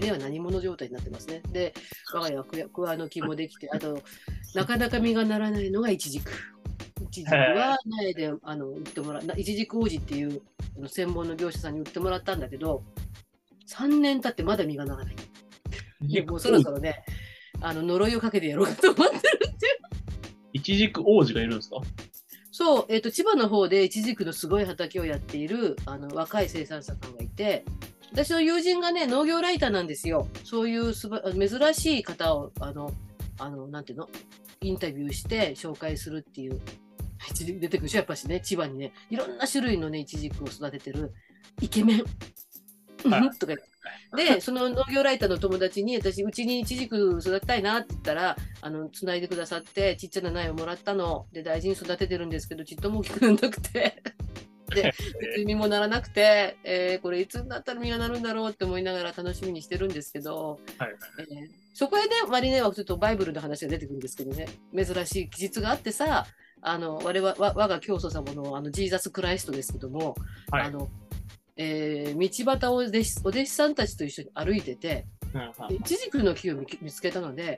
リネは何者状態になってますね。で、我が家はククワの木もできて、あと、なかなか実がならないのがイチジク。イチジクは苗であの売ってもらイチジク王子っていうあの専門の業者さんに売ってもらったんだけど、3年経ってまだ実がならない。いやもうそろそろね、あの呪いをかけてやろうかと思ってるっていう。いちじく王子がいるんですか？そう、えっ、と、千葉の方でイチジクのすごい畑をやっているあの若い生産者さんがいて、私の友人がね、農業ライターなんですよ。そういうすば珍しい方を、あの、あの、なんていうの？インタビューして紹介するっていう。出てくるでしょ？やっぱしね、千葉にね、いろんな種類のね、イチジクを育ててるイケメン。とかで、その農業ライターの友達に、私、うちにイチジク育てたいなって言ったら、あの、つないでくださって、ちっちゃな苗をもらったの。で、大事に育ててるんですけど、ちっとも大きくならなくて。で、実もならなくて、えーこれいつになったら実がなるんだろうって思いながら楽しみにしてるんですけど、はいえーそこへね、マリネはちょっとバイブルの話が出てくるんですけどね、珍しい記述があってさ、あの我々わ我が教祖様のあのジーザス・クライストですけども、はい。あのえー道端をお弟子お弟子さんたちと一緒に歩いてて、うんイチジクの木を見見つけたので、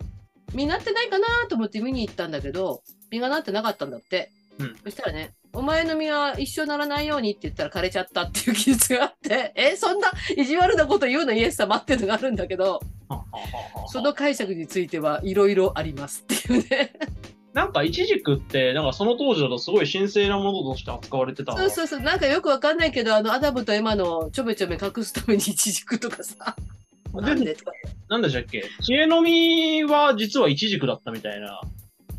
実なってないかなと思って見に行ったんだけど、実がなってなかったんだって。うん。そしたらね、お前の実は一生ならないようにって言ったら枯れちゃったっていう記述があって、え、そんな意地悪なこと言うのイエス様っていうのがあるんだけど、その解釈についてはいろいろありますっていうね。なんか、いちじくって、なんかその当時だとすごい神聖なものとして扱われてたそうそうそう、なんかよくわかんないけど、あの、アダムとエマのちょめちょめ隠すためにイチジクとかさ、なんでとか。なんでしたっけ？知恵の実は実はいちじくだったみたいな。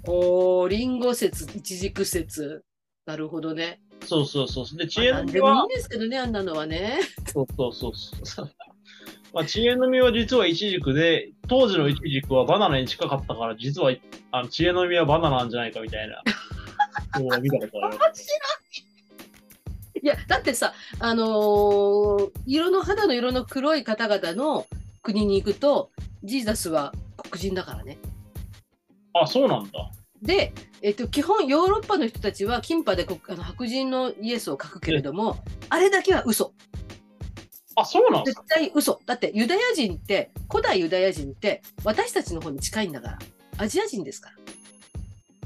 おー、リンゴ説、イチジク説。なるほどね。そうそうそう。で、知まあ恵の実はなんでもいいん、ですけどね、あんなのはね。そうそうそうそう。まあ、知恵の実は実はいちじくで、当時のいちじくはバナナに近かったから、実はあの知恵の実はバナナなんじゃないかみたいな。そう見たことあります。いや、だってさ、あのー色の肌の色の黒い方々の国に行くと、ジーザスは黒人だからね。あ、そうなんだ。で、えっと、基本ヨーロッパの人たちはキンパでこあの白人のイエスを書くけれども、あれだけは嘘。あ、そうなん絶か？対嘘。だってユダヤ人って、古代ユダヤ人って私たちの方に近いんだから。アジア人ですから。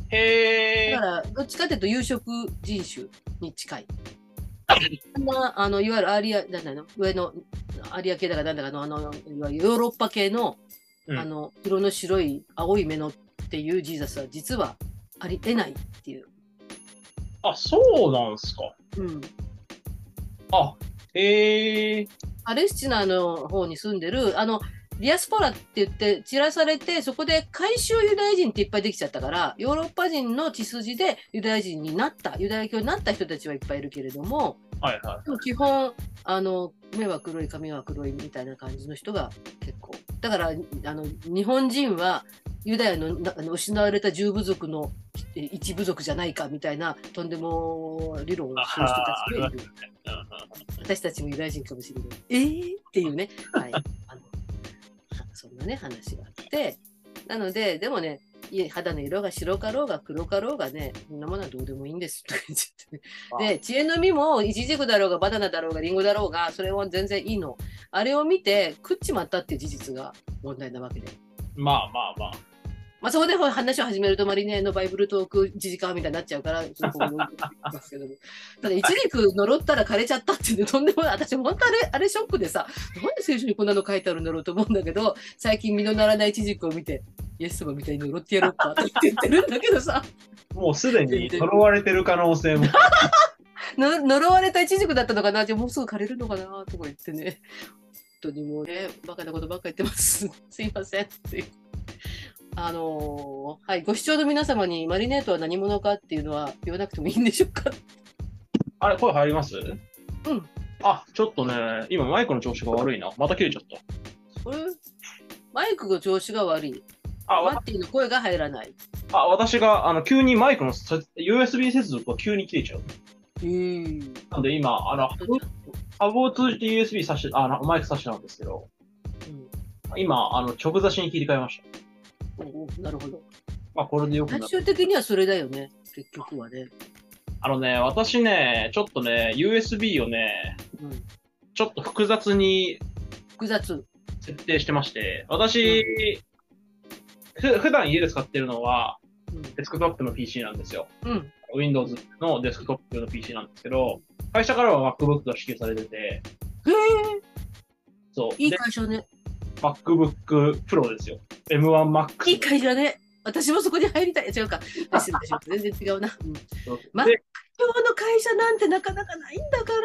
へー。だから、どっちかというと有色人種に近い。そんな、あの、いわゆるアリア、なんだの、上のアリア系だかなんだかの、あの、いわゆるヨーロッパ系の、うんあの、色の白い青い目のっていうジーザスは実はありえないっていう。あ、そうなんすか。うん。あ、へー。パレスチナの方に住んでる、あの、ディアスポラって言って散らされて、そこで回収ユダヤ人っていっぱいできちゃったから、ヨーロッパ人の血筋でユダヤ人になった、ユダヤ教になった人たちはいっぱいいるけれども、はいはい。でも基本、あの、目は黒い、髪は黒いみたいな感じの人が結構。だから、あの、日本人はユダヤのなあの失われた十部族のえ一部族じゃないかみたいなとんでも理論をする人たちがいる。私たちもユダヤ人かもしれない。えー、っていうね。はい。あの、そんなね、話があって。なので、でもね、肌の色が白かろうが黒かろうがね、そんなものはどうでもいいんです。とか言っちゃってねで、知恵の実も、イチジクだろうが、バナナだろうが、リンゴだろうが、それは全然いいの。あれを見て、食っちまったっていう事実が問題なわけで。まあまあまあ。まあ、そこで話を始めると、マリネのバイブルトーク1時間みたいになっちゃうから、そこを置いておきますけどもただ、一軸呪ったら枯れちゃったっていうね、とんでもない。私、本当あれ、あれショックでさ、なんで聖書にこんなの書いてあるんだろうと思うんだけど、最近身のならない一軸を見て、イエス様みたいに呪ってやろうかって言ってるんだけどさ、もうすでに呪われてる可能性も。の 呪われた一軸だったのかな？じゃあもうすぐ枯れるのかな？とか言ってね、本当にもうね、バカなことばっかり言ってます。すいませんっていう。あのーはい、ご視聴の皆様にマリネートは何者かっていうのは言わなくてもいいんでしょうか？あれ、声入ります？うん。あ、ちょっとね、今マイクの調子が悪いな。また切れちゃった。これマイクの調子が悪い。あ、わマッティの声が入らない。あ私が、あの、急にマイクのさ USB 接続が急に切れちゃう。へーなんで今、あの、ハブを通じて USB 挿して、あの、マイク挿してたんですけど、今、あの、直差しに切り替えました。うんおなるほど。まあ、これでよくな最終的にはそれだよね、結局はね。あのね、私ね、ちょっとね、USB をね、うん、ちょっと複雑に複雑。設定してまして、私、ふ普段家で使ってるのは、デスクトップの PC なんですよ。うん。うん。Windows のデスクトップの PC なんですけど、会社からは MacBook が支給されてて、へえ、そう。いいで、会社ね。MacBook Pro ですよ。M1Max。いい会社ね。私もそこに入りたい。違うか。失礼しました全然違うな。うんそうまで今日の会社なんてなかなかないんだから。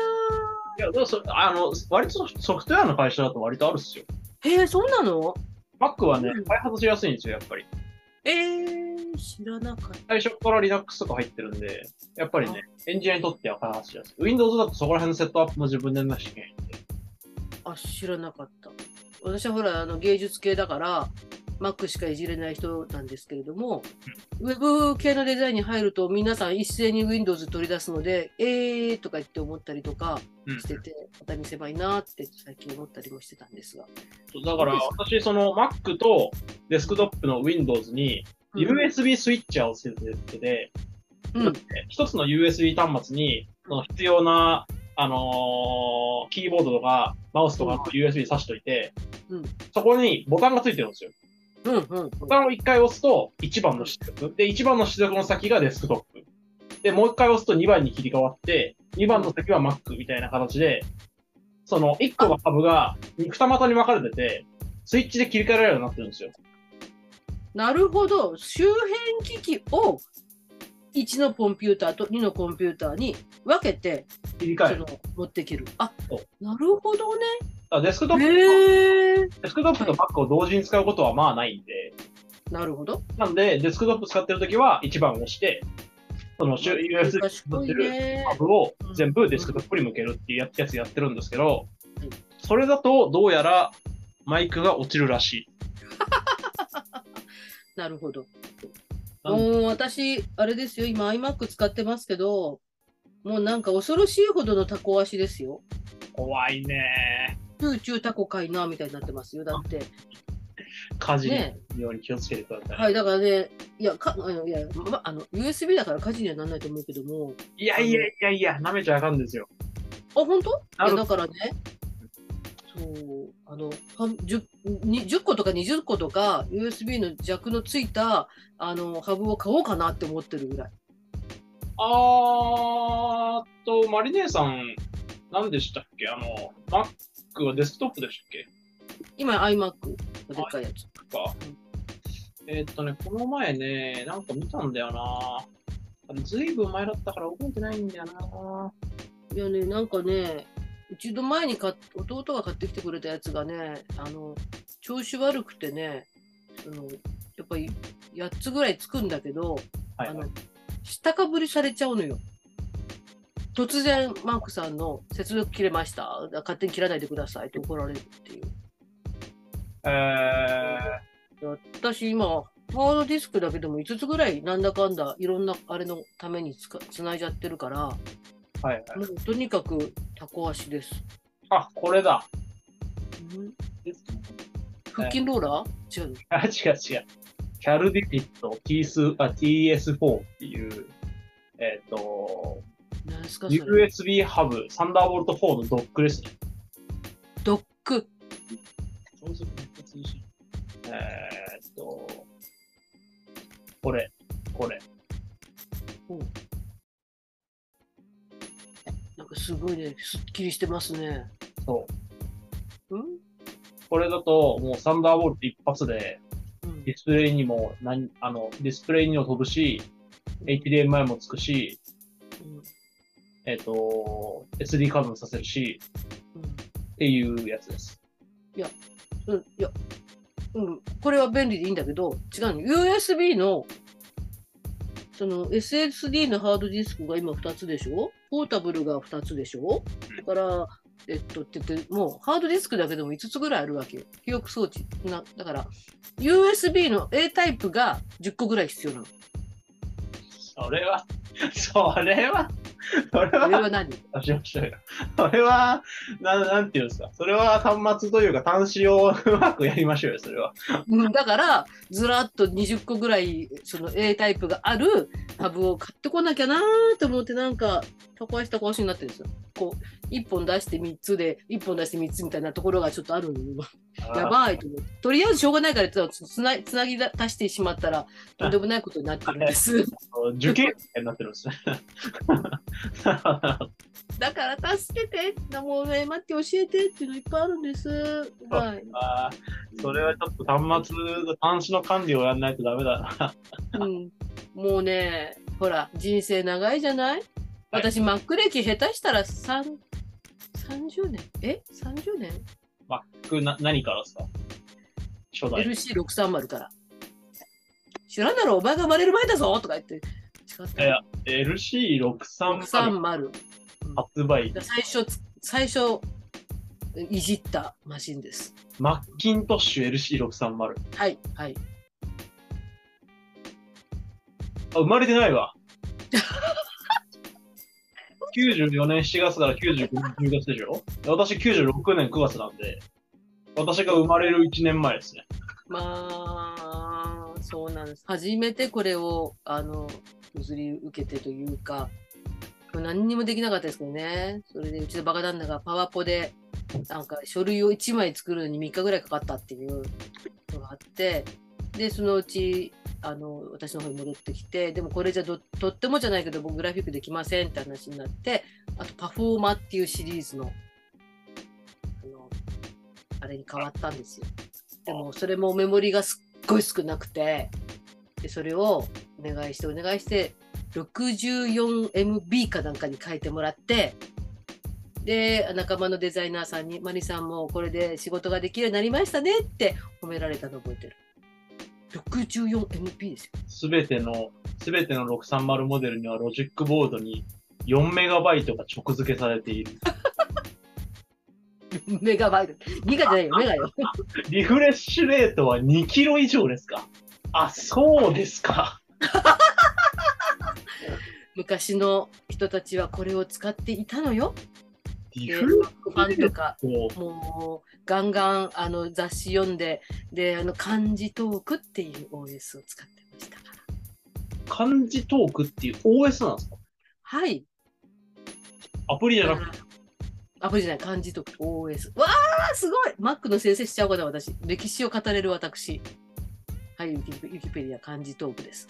いや、でもそあの、割とソフトウェアの会社だと割とあるっすよ。へえ、そうなの？Mac はねうん、開発しやすいんですよ、やっぱり。えー、知らなかった。最初から Linux とか入ってるんで、やっぱりね、エンジニアにとっては開発しやすい。Windows だとそこら辺のセットアップも自分でなきゃいけないんで。あ、知らなかった。私はほら、あの芸術系だから、Mac しかいじれない人なんですけれども、ウェブ系のデザインに入ると皆さん一斉に Windows 取り出すので、えーとか言って思ったりとかうん。してて、また見せばいいなって最近思ったりもしてたんですが。だから私、その Mac とデスクトップの Windows に USB スイッチャーをつけてて、うん、一つの USB 端末にその必要な、あのーキーボードとかマウスとかの USB 挿しといて、うん。そこにボタンがついてるんですよ。うん、うん。ボタンを1回押すと1番の出力。で、1番の出力の先がデスクトップ。で、もう1回押すと2番に切り替わって、2番の先は Mac みたいな形で、その1個のハブが二股に分かれてて、スイッチで切り替えられるようになってるんですよ。なるほど。周辺機器を1のコンピューターと2のコンピューターに分けて、切り替え持っていける。あなるほどね。デスクトップと、へえ。デスクトップと Mac を同時に使うことはまあないんで、なるほど。なんで、デスクトップ使ってるときは1番を押して、その USB に持ってるねハ。ブを全部デスクトップに向けるっていうややつやってるんですけどうん、それだとどうやらマイクが落ちるらしい。なるほど。なん私、あれですよ、今 iMac 使ってますけど、もうなんか恐ろしいほどのタコ足ですよ。怖いねチューチュータコかいなみたいになってますよ。だって。火事ねのように気をつけてください。はい、だからね、いや、かあのいやま、あの USB だから火事にはならないと思うけども、いやいやいやいや、舐めちゃあかんですよ。あ、本当？いや、だからね、そう、あの、は 10, に10個とか20個とか USB の弱のついたあのハブを買おうかなって思ってるぐらい。あーっと、マリネーさん、何でしたっけ？あの、Mac はデスクトップでしたっけ？今 iMac のでっかいやつ。か。えーっとね、この前ね、なんか見たんだよな。ずいぶん前だったから覚えてないんだよな。いやね、なんかね、一度前に買っ弟が買ってきてくれたやつがね、あの、調子悪くてね、そのやっぱり8つぐらいつくんだけど、はいあの、下かぶりされちゃうのよ。突然、マークさんの接続切れました。勝手に切らないでくださいって怒られるっていう。え私今、ハードディスクだけでも5つぐらいなんだかんだいろんなあれのためにつないじゃってるから、もー、はいはい。うとにかくタコ足です。あ、これだ。うん腹筋ローラー？違うの？あ、違う違う。キャルディフィット T スあ TS4 っていう、えっ、と、何ですかそれ？USB ハブ、サンダーボルト4のドックですね。ドック。えっ、と、これ、これ。すごいね、すっきりしてますね。そう。うん？これだと、もうサンダーボルト一発で、うんディスプレイにも、なんあの、ディスプレイにも飛ぶし、HDMI もつくし、うんえっ、と、SD カードもさせるし、うんっていうやつです。うん、いや、うん、これは便利でいいんだけど、違うの。USB の、その SSD のハードディスクが今2つでしょ？ポータブルが2つでしょ？だから、えっと、って言って、もうハードディスクだけでも5つぐらいあるわけよ。記憶装置。なだから、USB の A タイプが10個ぐらい必要なの。それは、それは、それこれはは、何。それは、ななんていうんですか？それは端末というか端子をうまくやりましょうよ、それは。うんだからずらっと20個ぐらいその A タイプがあるハブを買ってこなきゃなーと思ってなんか高橋高橋になってるんですよ。こう1本出して3つで1本出して3つみたいなところがちょっとあるんでやばいと思ってとりあえずしょうがないからつつなつなぎだ足してしまったらとんでもないことになってるんです。受験生になってるんですね。だから助けてもうね待って教えてっていうのいっぱいあるんです。はい。あーそれはちょっと端末、端子の管理をやらないとダメだな。うん、もうね、ほら、人生長いじゃない？私、マック歴下手したら3 30年？え ?30 年？Mac な何からですか？初代。?LC630 から。知らんだろお前が生まれる前だぞとか言って。いや LC630 630。発売。最初つ、最初、いじったマシンです。マッキントッシュ LC630。はい、はい。あ、生まれてないわ。94年7月から95年10月でしょ？私96年9月なんで、私が生まれる1年前ですね。まあ、そうなんです。初めてこれを、あの、譲り受けてというか、何にもできなかったですけどね。それで、うちのバカ旦那がパワポで、なんか書類を1枚作るのに3日ぐらいかかったっていうのがあって、で、そのうち、あの、私の方に戻ってきて、でもこれじゃどとってもじゃないけど、僕グラフィックできませんって話になって、あとパフォーマーっていうシリーズの、あの、あれに変わったんですよ。でもそれもメモリがすっごい少なくて、でそれをお願いしてお願いして、64MB かなんかに変えてもらって、で、仲間のデザイナーさんに、マリさんもこれで仕事ができるようになりましたねって褒められたの覚えてる。64MP ですよ。すべての、すべての630モデルにはロジックボードに4メガバイトが直付けされている。メガバイト。ギガじゃないよ、メガよ。リフレッシュレートは2キロ以上ですか？あ、そうですか。昔の人たちはこれを使っていたのよ。で、リファンとか、もうガンガンあの雑誌読んで、で、あの漢字トークっていう OS を使ってましたから。漢字トークっていう OS なんですか？はい。アプリじゃなくて？アプリじゃない、漢字トーク OS。わー、すごい !Mac の先生しちゃおうかな、私。歴史を語れる私。はい、ユキユキペディア漢字トークです。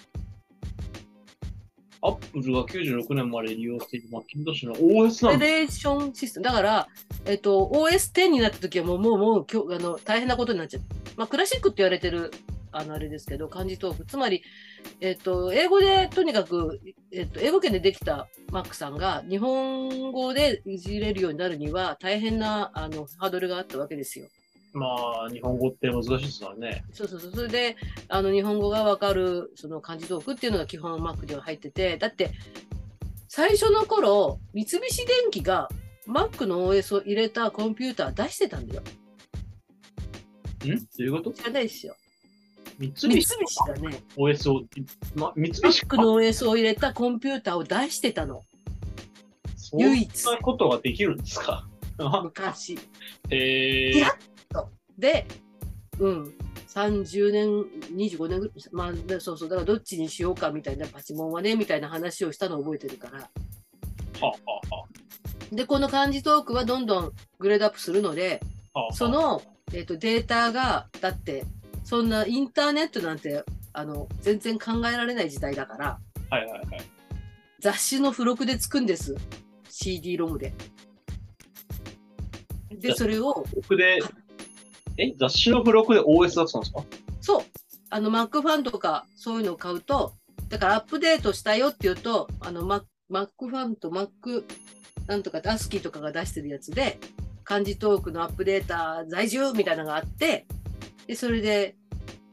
アップルが96年まで利用しているマッキントッシュの OS なんだ。フェデレーションシステム。だから、えっと、OS10 になった時はもう、もう、もう、きょあの大変なことになっちゃう。まあ、クラシックって言われてる、あの、あれですけど、漢字トーク。つまり、えっと、英語で、とにかく、えっと、英語圏でできた Mac さんが、日本語でいじれるようになるには、大変な、あの、ハードルがあったわけですよ。まあ、日本語って難しいですからね。そうそうそう。それで、あの、日本語がわかる、その漢字トークっていうのが基本 Mac では入ってて、だって、最初の頃、三菱電機が Mac の OS を入れたコンピューター出してたんだよ。ん？どういうこと？知らないですよ。三三菱菱がね、OS を、ま、三菱 Mac の OS を入れたコンピューターを出してたの。そ唯一んなことができるんですか？昔。へえいやで、うん。30年、25年ぐらい、まあ、でそうそう、だからどっちにしようかみたいな、パチモンはね、みたいな話をしたのを覚えてるから。はあ、はで、この漢字トークはどんどんグレードアップするので、あはあ、その、えー、とデータが、だって、そんなインターネットなんて、あの、全然考えられない時代だから、はいはいはい。雑誌の付録でつくんです。CD ロムで。で、それを、僕で、え、雑誌の付録で OS だったんですか？そう、あの、Mac ファンとか、そういうのを買うと、だからアップデートしたよって言うと、あの、Mac, ファンと Mac なんとか、アスキーとかが出してるやつで、漢字トークのアップデータ在住みたいなのがあって、で、それで、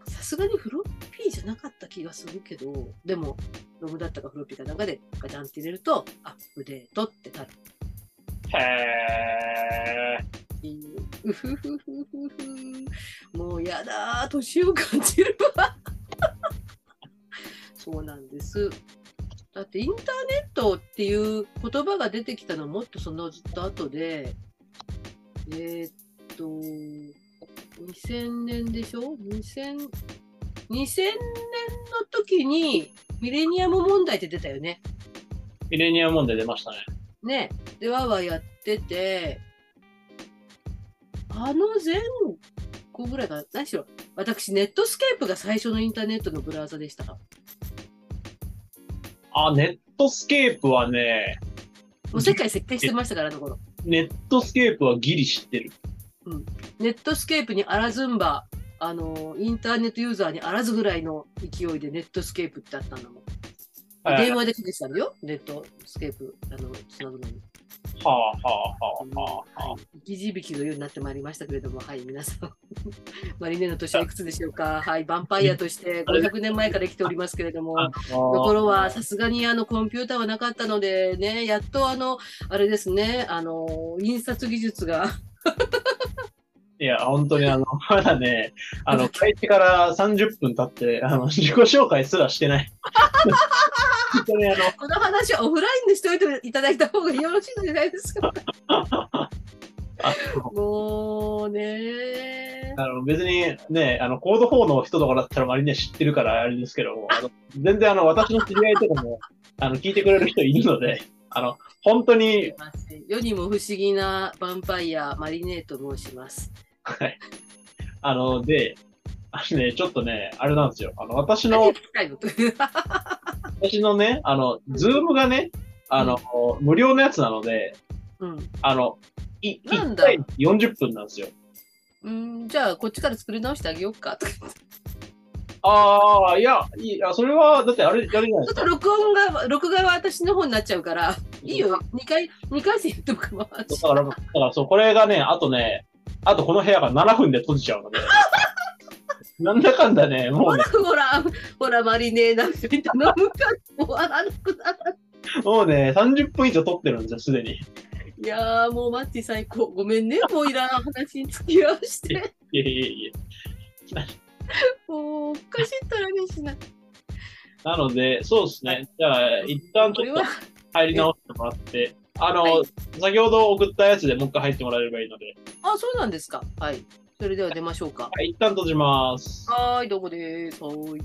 さすがにフロッピーじゃなかった気がするけど、でも、ロムだったかフロッピーかなんかでガチャンって入れると、アップデートってなる。へー。う。うふふふふふ。もうやだー、年を感じるわ。そうなんです。だってインターネットっていう言葉が出てきたのはもっとそのずっと後で、えーっと、2000年でしょ ?2000、2000年の時にミレニアム問題って出たよね。ミレニアム問題出ましたね。ね。で、わーわーやってて、あの前後ぐらいかな、何しろ、私、ネットスケープが最初のインターネットのブラウザでした。あ、ネットスケープはね、もう世界席巻してましたから、あの頃。ネットスケープはギリ知ってる。ネットスケープにあらずんば、あの、インターネットユーザーにあらずぐらいの勢いでネットスケープってあったんだもん。はい電話でかけてたんだよ、ネットスケープ、あの、つなぐのに。はあはあはあはあははい生き字引のようになってまいりましたけれども、はい、皆さん。マリネの年はいくつでしょうか。はい、ヴァンパイアとして500年前から生きておりますけれども、あ。ところはさすがにあのコンピューターはなかったのでね、やっとあの、あれですね、あの、印刷技術が、いや、本当にあの、まだね、あの、開始から30分経って、あの、自己紹介すらしてない。この話はオフラインでしておいていただいた方がよろしいのじゃないですか。あもうねあの別にね、あの、コード4の人とかだったらマリね知ってるからあれですけども、あの全然あの、私の知り合いとかも、あの、聞いてくれる人いるので、あの、本当に、世にも不思議なヴァンパイア、マリネーと申します。はい。あの、で、あのね、ちょっとね、あれなんですよ。あの、私の私のね、あの、ズームがね、あの、無料のやつなので、うんあの、い、1なんだ回40分なんですよ。うん、じゃあ、こっちから作り直してあげようかとか。ちああ、いや、いや、それは、だってあれ、やるじゃないですか。ょっと録音が、録画は私の方になっちゃうから、いいよ、2回、二回戦やっても構わんしだから、だからそう、これがね、あとね、あとこの部屋が7分で閉じちゃうので。なんだかんだね、もうね、ほら、ほら、マリネーなんて頼むから終わらなくなる。もうね、30分以上撮ってるんですよ、すでに。いやー、もうマッチ最高。ごめんね、もういらん話に付き合わして。いやいやいやもう、おかしいったらにしない。なので、そうですね。じゃあ、一旦ちょっと入り直してもらって、あの、はい先ほど送ったやつでもう一回入ってもらえればいいので、あ、そうなんですか。はい。それでは出ましょうか。はい、一旦閉じます。はーい、どうもです。はーい。